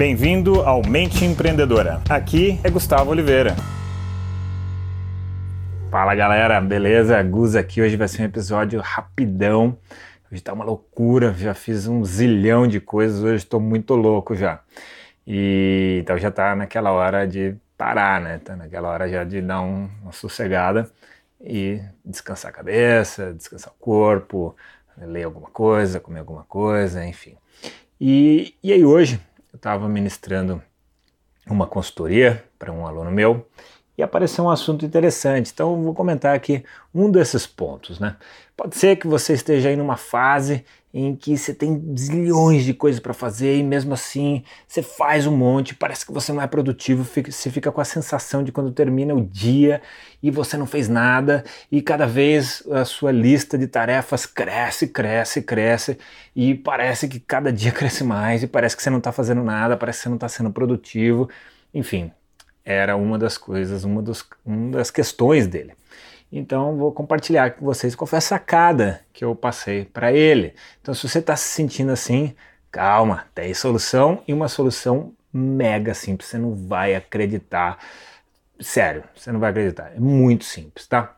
Bem-vindo ao Mente Empreendedora. Aqui é Gustavo Oliveira. Fala galera, beleza? Gus aqui. Hoje vai ser um episódio rapidão. Hoje tá uma loucura, já fiz um zilhão de coisas, hoje estou muito louco já. E então já tá naquela hora de parar, né? Tá naquela hora já de dar um, uma sossegada e descansar a cabeça, descansar o corpo, ler alguma coisa, comer alguma coisa, enfim. E, e aí hoje estava ministrando uma consultoria para um aluno meu e apareceu um assunto interessante. Então eu vou comentar aqui um desses pontos, né? Pode ser que você esteja aí numa fase em que você tem zilhões de coisas para fazer e mesmo assim você faz um monte, parece que você não é produtivo, você fica com a sensação de quando termina o dia e você não fez nada e cada vez a sua lista de tarefas cresce, cresce, cresce e parece que cada dia cresce mais e parece que você não está fazendo nada, parece que você não está sendo produtivo, enfim, era uma das coisas, uma, dos, uma das questões dele. Então vou compartilhar com vocês qual foi a sacada que eu passei para ele. Então se você está se sentindo assim, calma, tem solução e uma solução mega simples. Você não vai acreditar. Sério, você não vai acreditar. É muito simples, tá?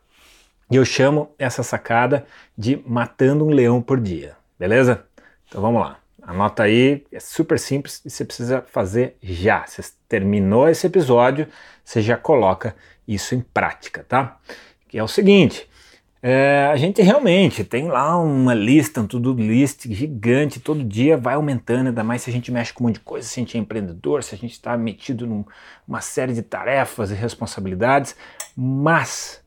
E eu chamo essa sacada de matando um leão por dia, beleza? Então vamos lá. Anota aí, é super simples e você precisa fazer já. Você terminou esse episódio, você já coloca isso em prática, tá? Que é o seguinte: é, a gente realmente tem lá uma lista, um to-do list gigante, todo dia vai aumentando, ainda mais se a gente mexe com um monte de coisa, se a gente é empreendedor, se a gente está metido numa série de tarefas e responsabilidades, mas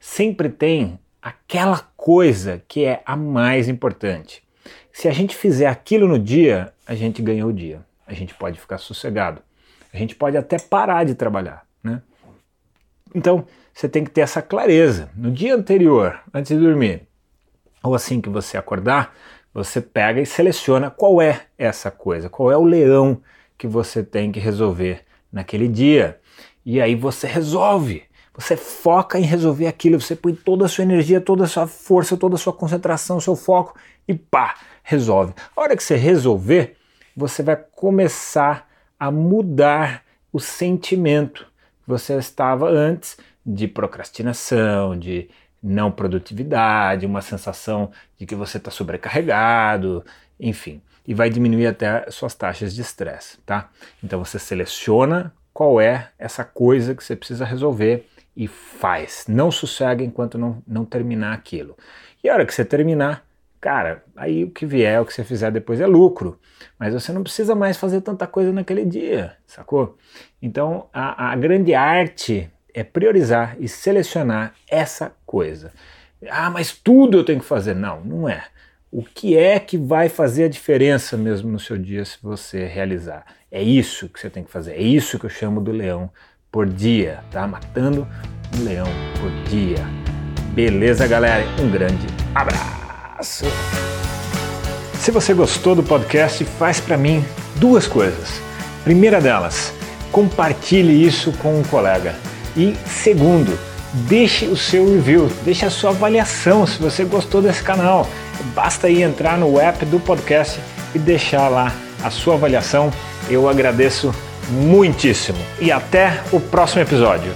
sempre tem aquela coisa que é a mais importante. Se a gente fizer aquilo no dia, a gente ganhou o dia. A gente pode ficar sossegado. A gente pode até parar de trabalhar, né? Então, você tem que ter essa clareza. No dia anterior, antes de dormir, ou assim que você acordar, você pega e seleciona qual é essa coisa, qual é o leão que você tem que resolver naquele dia. E aí você resolve. Você foca em resolver aquilo, você põe toda a sua energia, toda a sua força, toda a sua concentração, seu foco e pá, resolve. A hora que você resolver, você vai começar a mudar o sentimento que você estava antes de procrastinação, de não produtividade, uma sensação de que você está sobrecarregado, enfim, e vai diminuir até suas taxas de estresse, tá? Então você seleciona qual é essa coisa que você precisa resolver e faz. Não sossega enquanto não, não terminar aquilo. E a hora que você terminar, cara, aí o que vier, o que você fizer depois é lucro. Mas você não precisa mais fazer tanta coisa naquele dia, sacou? Então a, a grande arte é priorizar e selecionar essa coisa. Ah, mas tudo eu tenho que fazer. Não, não é. O que é que vai fazer a diferença mesmo no seu dia se você realizar? É isso que você tem que fazer. É isso que eu chamo do leão por dia, tá? Matando um leão por dia. Beleza, galera? Um grande abraço abraço. Se você gostou do podcast, faz para mim duas coisas. Primeira delas, compartilhe isso com um colega. E segundo, deixe o seu review, deixe a sua avaliação se você gostou desse canal. Basta aí entrar no app do podcast e deixar lá a sua avaliação. Eu agradeço muitíssimo. E até o próximo episódio.